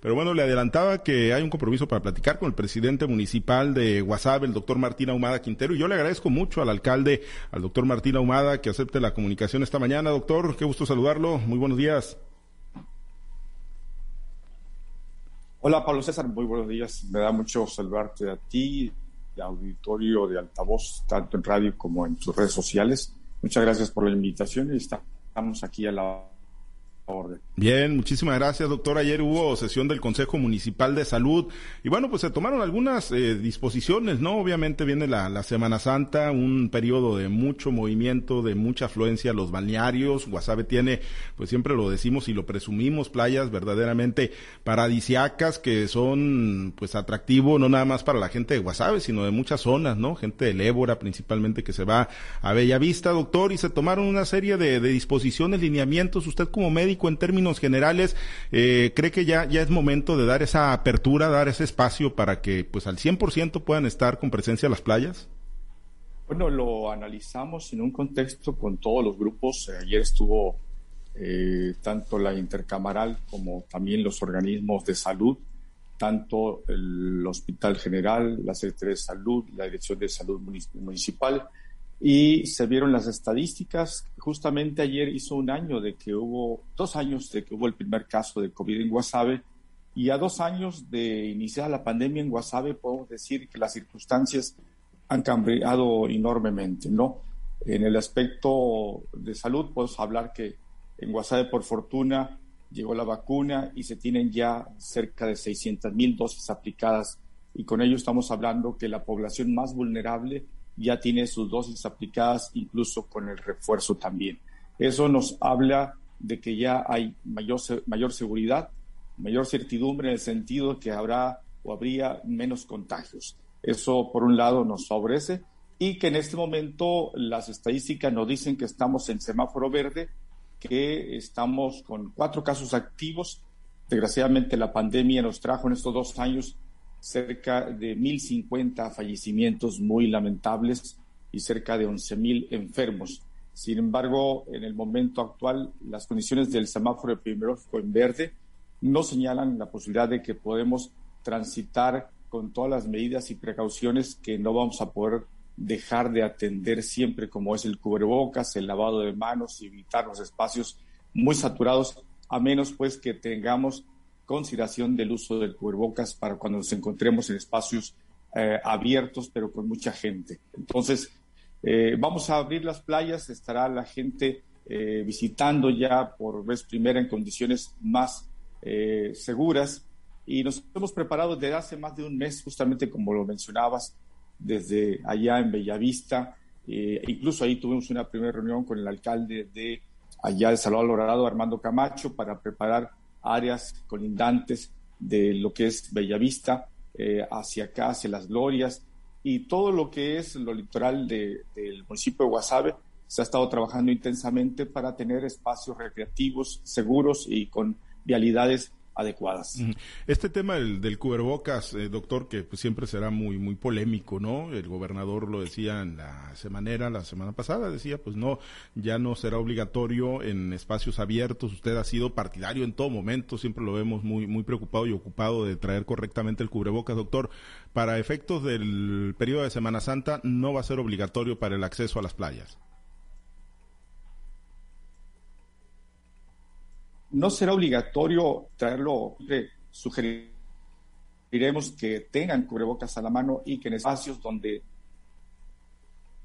Pero bueno, le adelantaba que hay un compromiso para platicar con el presidente municipal de Guasave, el doctor Martín Ahumada Quintero, y yo le agradezco mucho al alcalde, al doctor Martín Ahumada, que acepte la comunicación esta mañana. Doctor, qué gusto saludarlo. Muy buenos días. Hola Pablo César, muy buenos días. Me da mucho saludarte a ti, el auditorio de altavoz, tanto en radio como en tus redes sociales. Muchas gracias por la invitación y estamos aquí a la Bien, muchísimas gracias, doctor. Ayer hubo sesión del Consejo Municipal de Salud y bueno, pues se tomaron algunas eh, disposiciones, ¿no? Obviamente viene la, Semana Santa, un periodo de mucho movimiento, de mucha afluencia a los balnearios. Guasave tiene, pues siempre lo decimos y lo presumimos, playas verdaderamente paradisiacas que son, pues atractivo no nada más para la gente de Guasave, sino de muchas zonas, ¿no? Gente del Ébora principalmente que se va a Bellavista, doctor, y se tomaron una serie de, de disposiciones, lineamientos. Usted como médico en términos generales, eh, cree que ya, ya es momento de dar esa apertura, dar ese espacio para que pues al 100% puedan estar con presencia las playas? Bueno, lo analizamos en un contexto con todos los grupos. Ayer estuvo eh, tanto la intercamaral como también los organismos de salud, tanto el Hospital General, la Secretaría de Salud, la Dirección de Salud Municipal, y se vieron las estadísticas. Justamente ayer hizo un año de que hubo, dos años de que hubo el primer caso de COVID en Guasave y a dos años de iniciar la pandemia en Guasave podemos decir que las circunstancias han cambiado enormemente, ¿no? En el aspecto de salud podemos hablar que en Guasave por fortuna llegó la vacuna y se tienen ya cerca de 600 mil dosis aplicadas y con ello estamos hablando que la población más vulnerable ya tiene sus dosis aplicadas, incluso con el refuerzo también. Eso nos habla de que ya hay mayor, mayor seguridad, mayor certidumbre en el sentido que habrá o habría menos contagios. Eso, por un lado, nos favorece y que en este momento las estadísticas nos dicen que estamos en semáforo verde, que estamos con cuatro casos activos. Desgraciadamente, la pandemia nos trajo en estos dos años cerca de 1.050 fallecimientos muy lamentables y cerca de 11.000 enfermos. Sin embargo, en el momento actual, las condiciones del semáforo epidemiológico en verde no señalan la posibilidad de que podemos transitar con todas las medidas y precauciones que no vamos a poder dejar de atender siempre, como es el cubrebocas, el lavado de manos y evitar los espacios muy saturados, a menos pues que tengamos consideración del uso del cubrebocas para cuando nos encontremos en espacios eh, abiertos, pero con mucha gente. Entonces, eh, vamos a abrir las playas, estará la gente eh, visitando ya por vez primera en condiciones más seguras y nos hemos preparado desde hace más de un mes, justamente como lo mencionabas, desde allá en Bellavista. incluso ahí tuvimos una primera reunión con el alcalde de allá de Salvador Dorado, Armando Camacho, para preparar áreas colindantes de lo que es Bellavista, eh, hacia acá, hacia las Glorias, y todo lo que es lo litoral del municipio de Guasave, se ha estado trabajando intensamente para tener espacios recreativos seguros y con vialidades adecuadas. Este tema del, del cubrebocas, eh, doctor, que pues siempre será muy muy polémico, ¿no? El gobernador lo decía en la la semana pasada, decía, pues no, ya no será obligatorio en espacios abiertos. Usted ha sido partidario en todo momento, siempre lo vemos muy muy preocupado y ocupado de traer correctamente el cubrebocas, doctor. Para efectos del periodo de Semana Santa, no va a ser obligatorio para el acceso a las playas. No será obligatorio traerlo, sugeriremos que tengan cubrebocas a la mano y que en espacios donde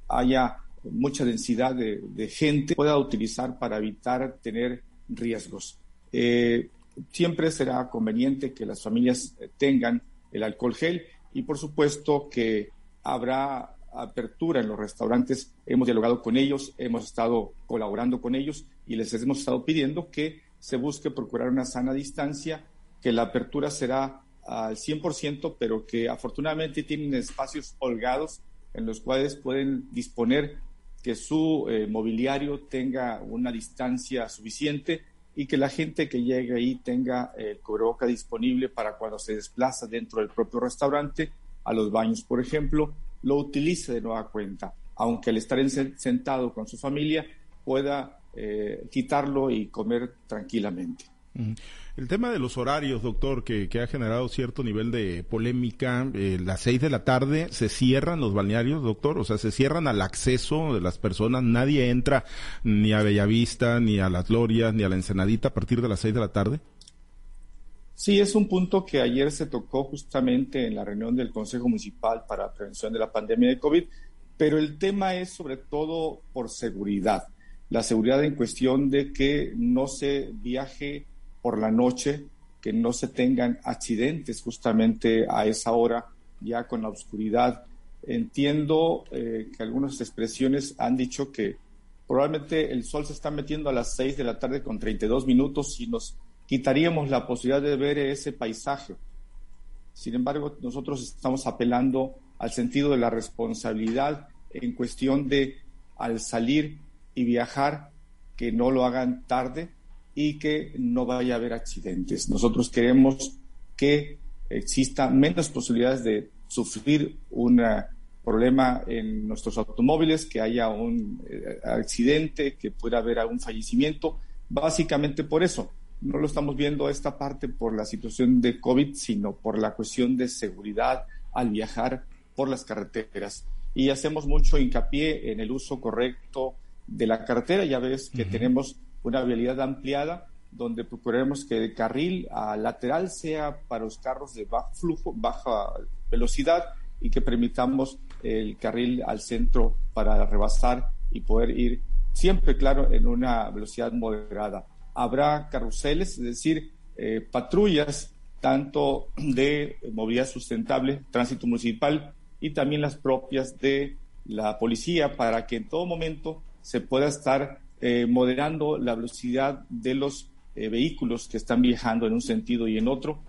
haya mucha densidad de, gente pueda utilizar para evitar tener riesgos. Eh, siempre será conveniente que las familias tengan el alcohol gel y por supuesto que habrá apertura en los restaurantes. Hemos dialogado con ellos, hemos estado colaborando con ellos y les hemos estado pidiendo que se busque procurar una sana distancia, que la apertura será al 100%, pero que afortunadamente tienen espacios holgados en los cuales pueden disponer que su eh, mobiliario tenga una distancia suficiente y que la gente que llegue ahí tenga el cubreboca disponible para cuando se desplaza dentro del propio restaurante, a los baños, por ejemplo, lo utilice de nueva cuenta, aunque al estar sentado con su familia pueda eh, quitarlo y comer tranquilamente. El tema de los horarios, doctor, que, ha generado cierto nivel de polémica, eh, las seis de la tarde se cierran los balnearios, doctor, o sea, se cierran al acceso de las personas, nadie entra ni a Bellavista, ni a las Glorias, ni a la Ensenadita a partir de las seis de la tarde. Sí, es un punto que ayer se tocó justamente en la reunión del Consejo Municipal para Prevención de la Pandemia de COVID, pero el tema es sobre todo por seguridad. La seguridad en cuestión de que no se viaje por la noche, que no se tengan accidentes justamente a esa hora, ya con la oscuridad. Entiendo eh, que algunas expresiones han dicho que probablemente el sol se está metiendo a las 6 de la tarde con 32 minutos y nos quitaríamos la posibilidad de ver ese paisaje. Sin embargo, nosotros estamos apelando al sentido de la responsabilidad en cuestión de al salir y viajar, que no lo hagan tarde y que no vaya a haber accidentes. Nosotros queremos que exista menos posibilidades de sufrir un problema en nuestros automóviles, que haya un eh, accidente, que pueda haber algún fallecimiento, básicamente por eso no lo estamos viendo esta parte por la situación de COVID, sino por la cuestión de seguridad al viajar por las carreteras. Y hacemos mucho hincapié en el uso correcto de la carretera. Ya ves que tenemos una vialidad ampliada donde procuremos que el carril a lateral sea para los carros de bajo flujo, baja velocidad y que permitamos el carril al centro para rebasar y poder ir siempre, claro, en una velocidad moderada habrá carruseles, es decir, eh, patrullas tanto de movilidad sustentable, tránsito municipal y también las propias de la policía para que en todo momento se pueda estar eh, moderando la velocidad de los eh, vehículos que están viajando en un sentido y en otro.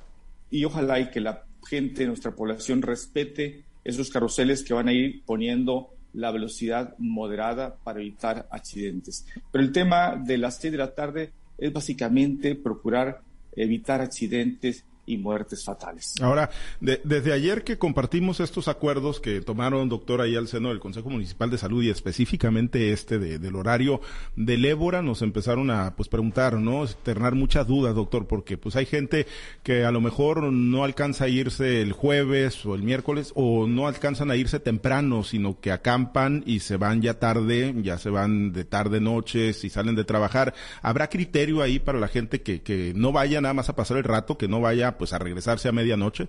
Y ojalá y que la gente nuestra población respete esos carruseles que van a ir poniendo la velocidad moderada para evitar accidentes. Pero el tema de las seis de la tarde es básicamente procurar evitar accidentes y muertes fatales. Ahora, desde ayer que compartimos estos acuerdos que tomaron, doctor, ahí al seno del Consejo Municipal de Salud y específicamente este del horario del Ébora, nos empezaron a pues preguntar, ¿no? Externar muchas dudas, doctor, porque pues hay gente que a lo mejor no alcanza a irse el jueves o el miércoles o no alcanzan a irse temprano, sino que acampan y se van ya tarde, ya se van de tarde noche, si salen de trabajar. ¿Habrá criterio ahí para la gente que, que no vaya nada más a pasar el rato, que no vaya pues a regresarse a medianoche?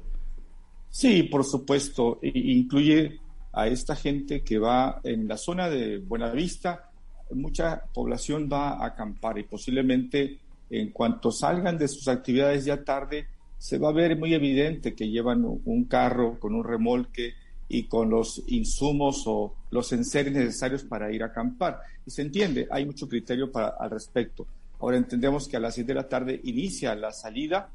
Sí, por supuesto. incluye a esta gente que va en la zona de Buenavista, mucha población va a acampar y posiblemente en cuanto salgan de sus actividades ya tarde, se va a ver muy evidente que llevan un carro con un remolque y con los insumos o los enseres necesarios para ir a acampar. Y se entiende, hay mucho criterio para, al respecto. Ahora entendemos que a las 6 de la tarde inicia la salida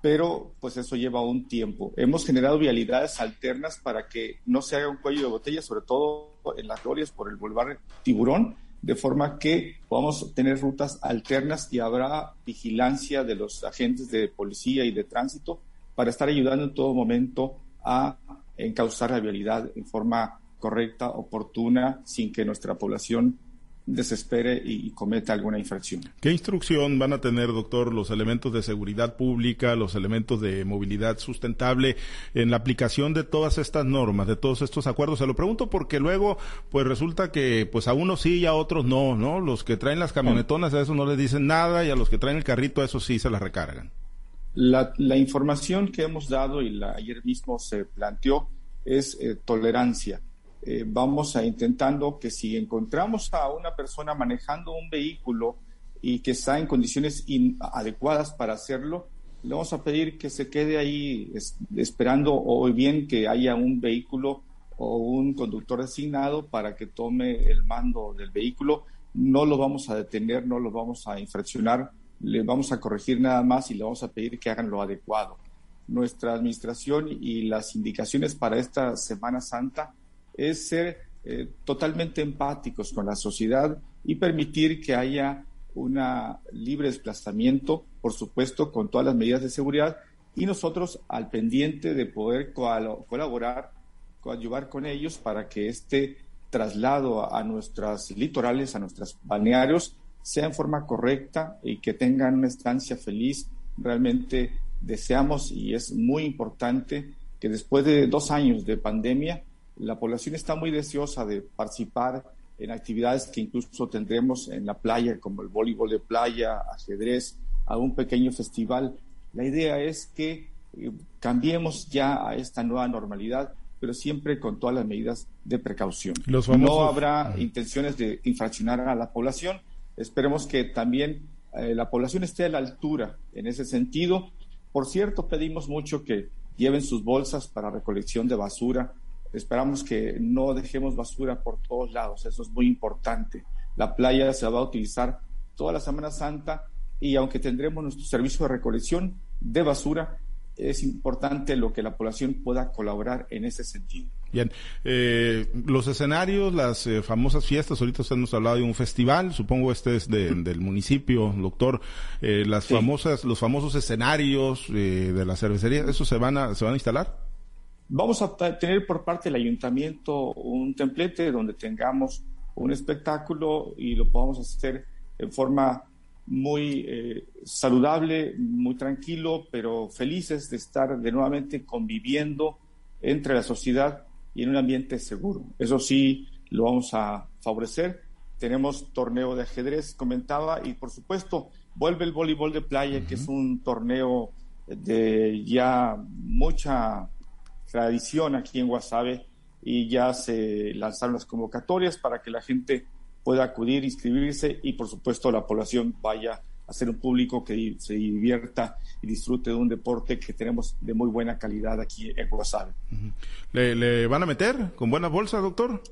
pero pues eso lleva un tiempo. Hemos generado vialidades alternas para que no se haga un cuello de botella, sobre todo en las glorias por el Boulevard Tiburón, de forma que podamos tener rutas alternas y habrá vigilancia de los agentes de policía y de tránsito para estar ayudando en todo momento a encauzar la vialidad en forma correcta, oportuna, sin que nuestra población desespere y, cometa alguna infracción. ¿Qué instrucción van a tener, doctor, los elementos de seguridad pública, los elementos de movilidad sustentable en la aplicación de todas estas normas, de todos estos acuerdos? Se lo pregunto porque luego, pues resulta que, pues a unos sí y a otros no, ¿no? Los que traen las camionetonas a eso no les dicen nada y a los que traen el carrito a eso sí se las recargan. La, información que hemos dado y la, ayer mismo se planteó es eh, tolerancia eh, vamos a intentando que si encontramos a una persona manejando un vehículo y que está en condiciones inadecuadas para hacerlo, le vamos a pedir que se quede ahí esperando o bien que haya un vehículo o un conductor designado para que tome el mando del vehículo. No lo vamos a detener, no lo vamos a infraccionar, le vamos a corregir nada más y le vamos a pedir que hagan lo adecuado. Nuestra administración y las indicaciones para esta Semana Santa es ser eh, totalmente empáticos con la sociedad y permitir que haya un libre desplazamiento, por supuesto, con todas las medidas de seguridad y nosotros al pendiente de poder colaborar, coadyuvar con ellos para que este traslado a, nuestras litorales, a nuestros balnearios, sea en forma correcta y que tengan una estancia feliz. Realmente deseamos y es muy importante que después de dos años de pandemia, la población está muy deseosa de participar en actividades que incluso tendremos en la playa, como el voleibol de playa, ajedrez, algún pequeño festival. La idea es que eh, cambiemos ya a esta nueva normalidad, pero siempre con todas las medidas de precaución. No habrá intenciones de infraccionar a la población. Esperemos que también eh, la población esté a la altura en ese sentido. Por cierto, pedimos mucho que lleven sus bolsas para recolección de basura Esperamos que no dejemos basura por todos lados, eso es muy importante. La playa se va a utilizar toda la Semana Santa y aunque tendremos nuestro servicio de recolección de basura, es importante lo que la población pueda colaborar en ese sentido. Bien, eh, los escenarios, las eh, famosas fiestas, ahorita usted nos ha hablado de un festival, supongo este es del municipio, doctor, eh, las famosas, los famosos escenarios de la cervecería, ¿eso se van a, se van a instalar? Vamos a tener por parte del ayuntamiento un templete donde tengamos un espectáculo y lo podamos hacer en forma muy eh, saludable, muy tranquilo, pero felices de estar de nuevamente conviviendo entre la sociedad y en un ambiente seguro. Eso sí, lo vamos a favorecer. Tenemos torneo de ajedrez, comentaba, y por supuesto vuelve el voleibol de playa, que es un torneo de ya mucha tradición aquí en Guasave y ya se lanzaron las convocatorias para que la gente pueda acudir, inscribirse y por supuesto la población vaya a ser un público que se divierta y disfrute de un deporte que tenemos de muy buena calidad aquí en Guasave. ¿Le, van a meter con buenas bolsas, doctor?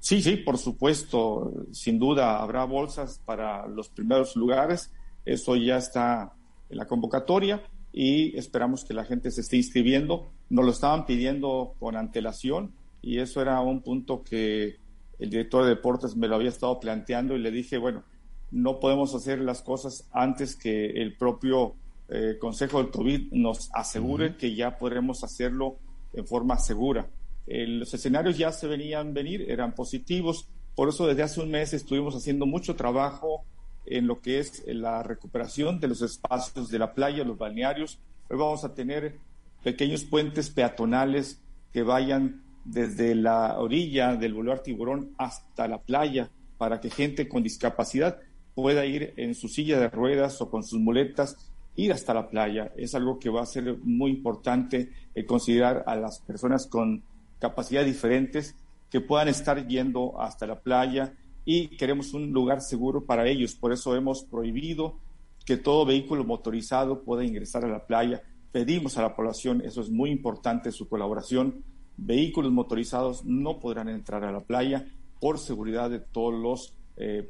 Sí, sí, por supuesto, sin duda habrá bolsas para los primeros lugares, eso ya está en la convocatoria y esperamos que la gente se esté inscribiendo. Nos lo estaban pidiendo con antelación y eso era un punto que el director de deportes me lo había estado planteando y le dije, bueno, no podemos hacer las cosas antes que el propio eh, Consejo del COVID nos asegure que ya podremos hacerlo en forma segura. los escenarios ya se venían venir, eran positivos, por eso desde hace un mes estuvimos haciendo mucho trabajo en lo que es la recuperación de los espacios de la playa, los balnearios. Hoy vamos a tener pequeños puentes peatonales que vayan desde la orilla del Boulevard Tiburón hasta la playa para que gente con discapacidad pueda ir en su silla de ruedas o con sus muletas ir hasta la playa. Es algo que va a ser muy importante eh, considerar a las personas con capacidades diferentes que puedan estar yendo hasta la playa y queremos un lugar seguro para ellos. Por eso hemos prohibido que todo vehículo motorizado pueda ingresar a la playa. Pedimos a la población, eso es muy importante, su colaboración. Vehículos motorizados no podrán entrar a la playa por seguridad de todos los eh,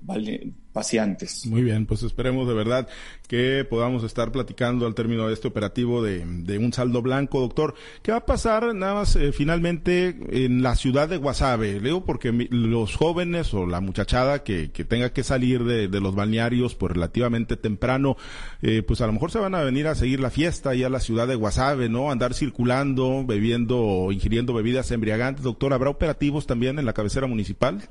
pacientes. Muy bien, pues esperemos de verdad que podamos estar platicando al término de este operativo de, un saldo blanco, doctor. ¿Qué va a pasar nada más eh, finalmente en la ciudad de Guasave? Le digo porque los jóvenes o la muchachada que, tenga que salir de, los balnearios pues relativamente temprano, eh, pues a lo mejor se van a venir a seguir la fiesta ahí a la ciudad de Guasave, ¿no? Andar circulando, bebiendo o ingiriendo bebidas embriagantes. Doctor, ¿habrá operativos también en la cabecera municipal?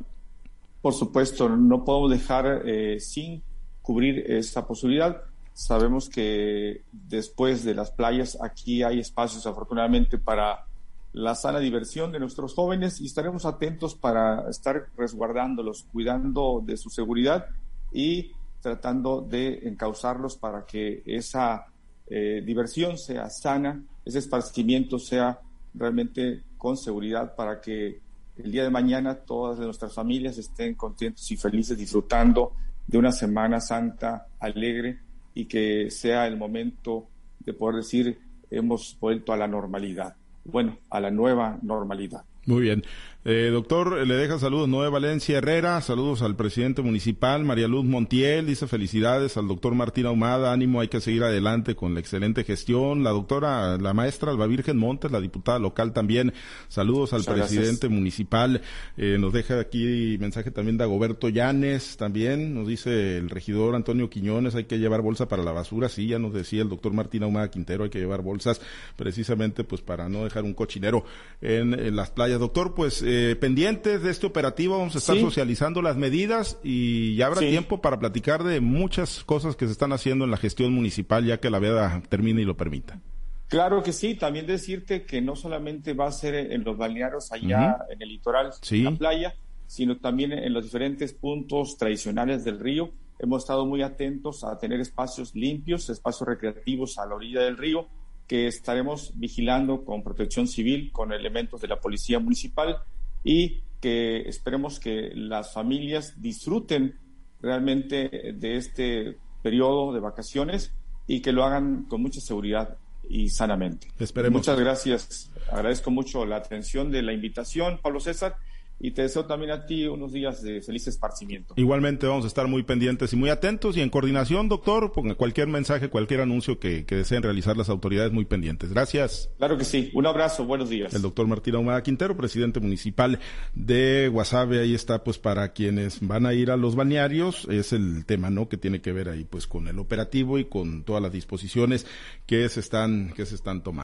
Por supuesto, no podemos dejar eh, sin cubrir esa posibilidad. Sabemos que después de las playas aquí hay espacios afortunadamente para la sana diversión de nuestros jóvenes y estaremos atentos para estar resguardándolos, cuidando de su seguridad y tratando de encauzarlos para que esa eh, diversión sea sana, ese esparcimiento sea realmente con seguridad para que el día de mañana todas nuestras familias estén contentos y felices disfrutando de una Semana Santa alegre y que sea el momento de poder decir hemos vuelto a la normalidad, bueno, a la nueva normalidad. Muy bien. Eh, doctor, le deja saludos Noé Valencia Herrera, saludos al presidente municipal, María Luz Montiel, dice felicidades al doctor Martín Ahumada, ánimo, hay que seguir adelante con la excelente gestión. La doctora, la maestra Alba Virgen Montes, la diputada local también, saludos al presidente municipal. Eh, nos deja aquí mensaje también de Agoberto Llanes, también nos dice el regidor Antonio Quiñones, hay que llevar bolsa para la basura, sí, ya nos decía el doctor Martín Ahumada Quintero, hay que llevar bolsas precisamente pues para no dejar un cochinero en, las playas. Doctor, pues eh, pendientes de este operativo, vamos a estar socializando las medidas y ya habrá tiempo para platicar de muchas cosas que se están haciendo en la gestión municipal ya que la veda termine y lo permita. Claro que sí, también decirte que no solamente va a ser en los balnearios allá en el litoral, en la playa, sino también en los diferentes puntos tradicionales del río. Hemos estado muy atentos a tener espacios limpios, espacios recreativos a la orilla del río, que estaremos vigilando con protección civil, con elementos de la Policía Municipal y que esperemos que las familias disfruten realmente de este periodo de vacaciones y que lo hagan con mucha seguridad y sanamente. Esperemos. Muchas gracias. Agradezco mucho la atención de la invitación, Pablo César y te deseo también a ti unos días de feliz esparcimiento. Igualmente vamos a estar muy pendientes y muy atentos y en coordinación, doctor, ponga cualquier mensaje, cualquier anuncio que, deseen realizar las autoridades muy pendientes. Gracias. Claro que sí. Un abrazo, buenos días. El doctor Martín Ahumada Quintero, presidente municipal de Guasave, ahí está pues para quienes van a ir a los balnearios, es el tema, ¿no? Que tiene que ver ahí pues con el operativo y con todas las disposiciones que se están, que se están tomando.